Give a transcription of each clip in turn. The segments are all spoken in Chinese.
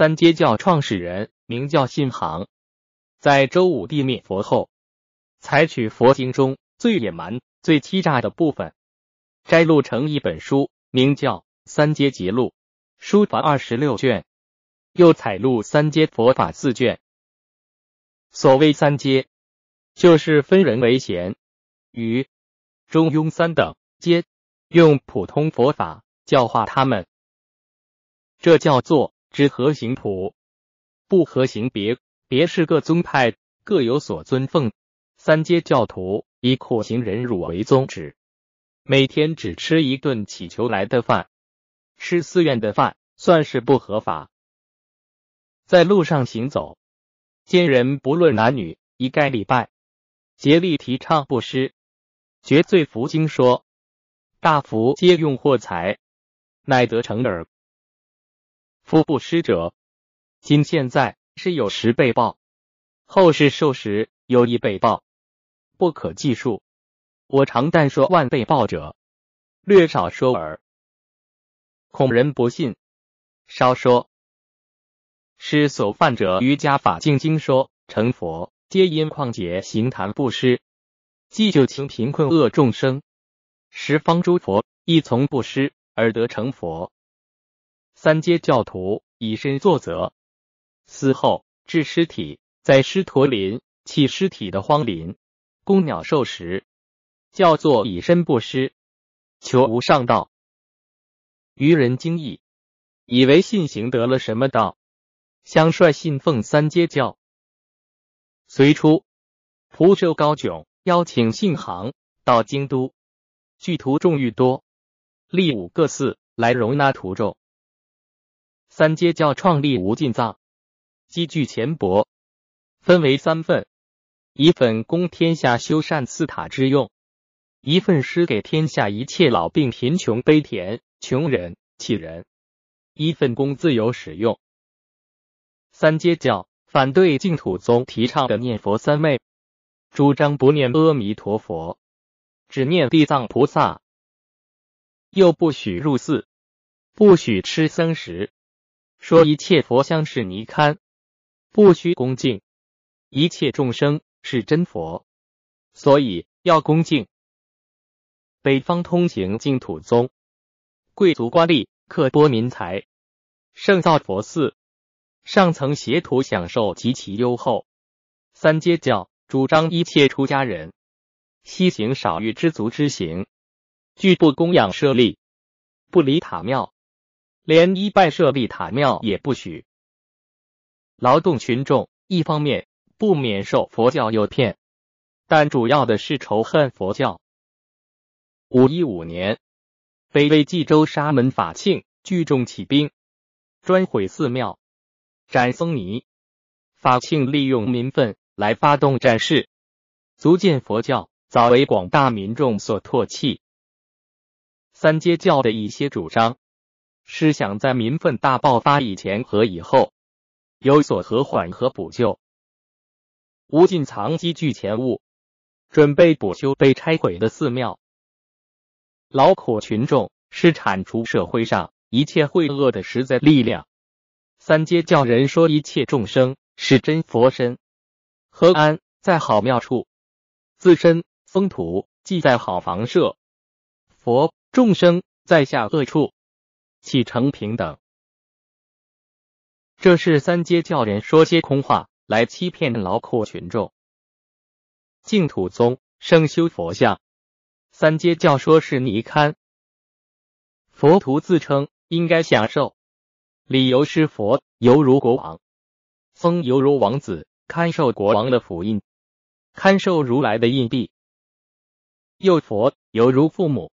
三阶教创始人名叫信行，在周武帝灭佛后，采取佛经中最野蛮、最欺诈的部分，摘录成一本书，名叫《三阶集录》，书凡二十六卷，又采录三阶佛法四卷。所谓三阶，就是分人为贤、愚、中庸三等阶，用普通佛法教化他们，这叫做。知合行普，不合行别。别是各宗派各有所尊奉。三阶教徒以苦行忍辱为宗旨，每天只吃一顿乞求来的饭，吃寺院的饭算是不合法。在路上行走，见人不论男女，一概礼拜，竭力提倡布施。绝罪福经说，大福皆用货财，乃得成耳。夫不施者，今现在是有十倍报，后世受时有一倍报，不可计数。我常但说万倍报者，略少说耳，恐人不信。稍说，施所犯者瑜伽法净经说成佛，皆因旷劫行谈布施，既救情贫困恶众生，十方诸佛亦从布施而得成佛。三阶教徒以身作则，死后置尸体在狮驼林弃尸体的荒林，供鸟兽食，叫做以身布施，求无上道。愚人惊异，以为信行得了什么道，相率信奉三阶教。随初，蒲州高迥邀请信行到京都，聚徒众愈多，立五个寺来容纳徒众。三阶教创立无尽藏，积聚钱帛，分为三份：一份供天下修善寺塔之用，一份施给天下一切老病贫穷悲田穷人乞人，一份供自由使用。三阶教反对净土宗提倡的念佛三昧，主张不念阿弥陀佛，只念地藏菩萨，又不许入寺，不许吃僧食。说一切佛像是泥龛，不需恭敬；一切众生是真佛，所以要恭敬。北方通行净土宗，贵族官吏刻拨民财，盛造佛寺，上层邪徒享受极其优厚。三阶教主张一切出家人，西行少欲知足之行，拒不供养舍利，不离塔庙。连一拜舍利塔庙也不许，劳动群众一方面不免受佛教诱骗，但主要的是仇恨佛教。五一五年，北魏冀州沙门法庆聚众起兵，专毁寺庙、斩僧尼。法庆利用民愤来发动战事，足见佛教早为广大民众所唾弃。三阶教的一些主张。是想在民愤大爆发以前和以后有所和缓和补救。吴进藏积聚钱物，准备补修被拆毁的寺庙。劳苦群众是铲除社会上一切秽恶的实在力量。三阶教人说一切众生是真佛身，何安在好庙处？自身风土即在好房舍，佛众生在下恶处。起承平等，这是三阶教人说些空话来欺骗劳苦群众。净土宗生修佛像，三阶教说是泥龛。佛徒自称应该享受，理由是佛犹如国王，僧犹如王子，堪受国王的福印，堪受如来的印币。又佛犹如父母，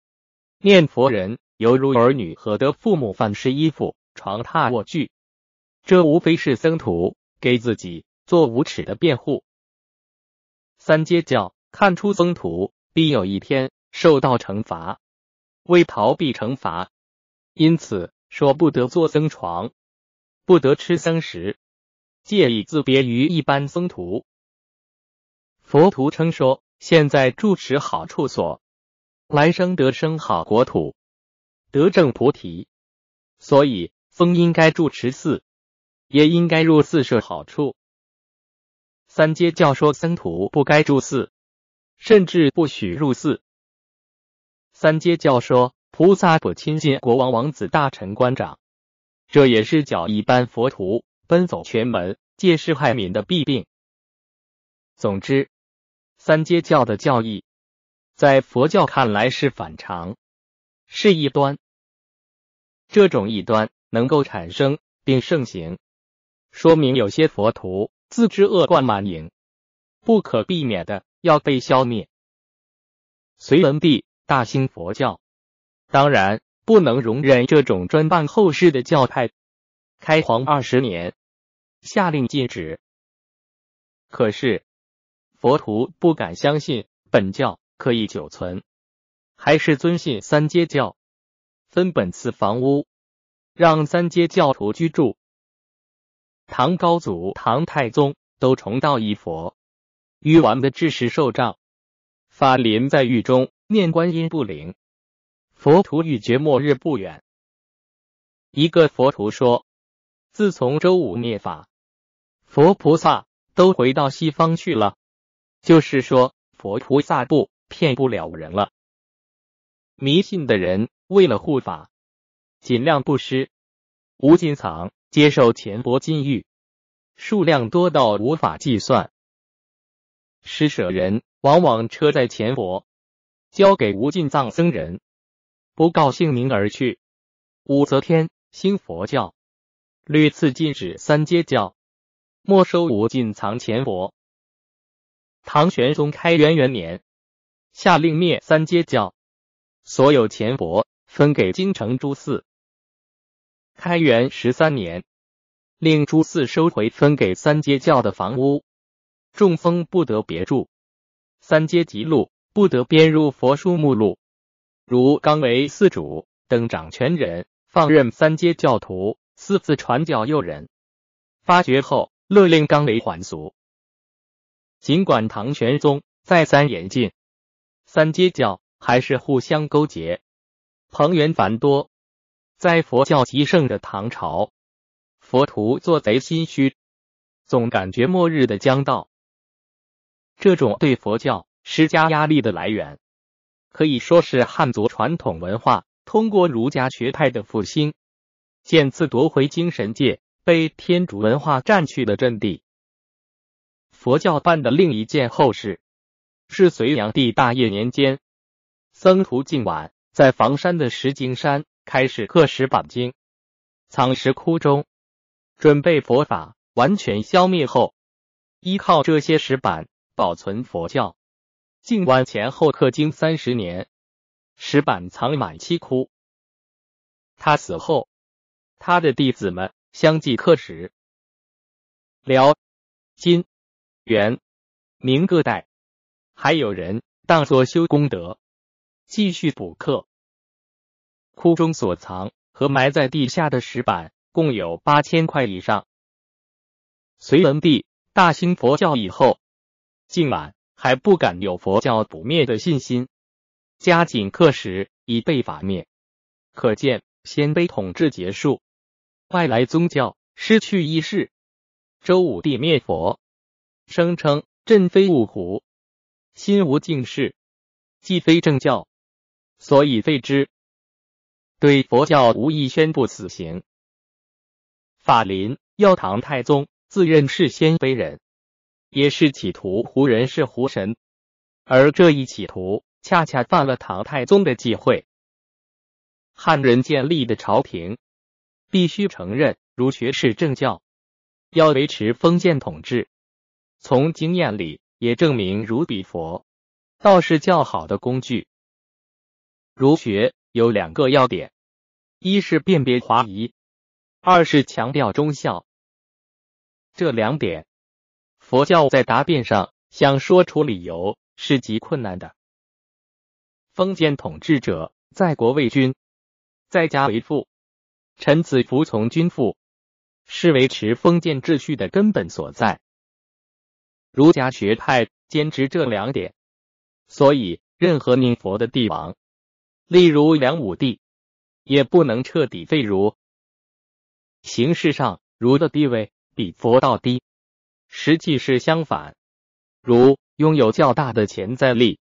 念佛人。犹如儿女和得父母饭吃衣服床榻卧具，这无非是僧徒给自己做无耻的辩护。三阶教看出僧徒必有一天受到惩罚，为逃避惩罚，因此说不得坐僧床，不得吃僧食，借以自别于一般僧徒。佛徒称说，现在住持好处所，来生得生好国土。得正菩提，所以僧应该住持寺，也应该入寺设好处。三阶教说僧徒不该住寺，甚至不许入寺。三阶教说菩萨不亲近国王、王子、大臣、官长，这也是教一般佛徒奔走权门、借势害民的弊病。总之，三阶教的教义，在佛教看来是反常，是异端。这种异端能够产生并盛行，说明有些佛徒自知恶贯满盈，不可避免的要被消灭。隋文帝大兴佛教，当然不能容忍这种专办后事的教派。开皇二十年，下令禁止。可是佛徒不敢相信本教可以久存，还是遵信三阶教。分本次房屋，让三阶教徒居住。唐高祖、唐太宗都重道一佛，玉完的智识受障，法林在狱中念观音不灵，佛徒欲绝末日不远。一个佛徒说：“自从周武灭法，佛菩萨都回到西方去了，就是说佛菩萨不骗不了人了。”迷信的人。为了护法，尽量布施。无尽藏接受钱帛金玉，数量多到无法计算。施舍人往往车载钱帛，交给无尽藏僧人，不告姓名而去。武则天兴佛教，屡次禁止三阶教，没收无尽藏钱帛。唐玄宗开元元年，下令灭三阶教，所有钱帛。分给京城诸寺。开元十三年，令诸寺收回分给三阶教的房屋，中风不得别住，三阶级录不得编入佛书目录。如刚为寺主等掌权人放任三阶教徒私自传教诱人，发觉后勒令刚为还俗。尽管唐玄宗再三严禁，三阶教还是互相勾结。朋缘繁多，在佛教极盛的唐朝，佛徒做贼心虚，总感觉末日的将到。这种对佛教施加压力的来源，可以说是汉族传统文化通过儒家学派的复兴，渐次夺回精神界被天主文化占据的阵地。佛教办的另一件后事，是隋炀帝大业年间，僧徒敬晚。在房山的石景山开始刻石板经，藏石窟中，准备佛法完全消灭后，依靠这些石板保存佛教。靖晚前后刻经三十年，石板藏满七窟。他死后，他的弟子们相继刻石。辽、金、元、明各代，还有人当作修功德。继续补课，窟中所藏和埋在地下的石板共有八千块以上。隋文帝大兴佛教以后，竟晚还不敢有佛教不灭的信心，加紧刻石以备法灭。可见鲜卑统治结束，外来宗教失去意识。周武帝灭佛，声称朕非五胡，心无净事，既非正教。所以废之，对佛教无意宣布死刑。法林要唐太宗自认是鲜卑人，也是企图胡人是胡神，而这一企图恰恰犯了唐太宗的忌讳。汉人建立的朝廷必须承认儒学是正教，要维持封建统治。从经验里也证明儒比佛道是较好的工具。儒学有两个要点：一是辨别华夷，二是强调忠孝。这两点，佛教在答辩上想说出理由是极困难的。封建统治者在国为君，在家为父，臣子服从君父，是维持封建秩序的根本所在。儒家学派坚持这两点，所以任何念佛的帝王。例如梁武帝，也不能彻底废儒。形式上儒的地位比佛道低，实际是相反。儒拥有较大的潜在力，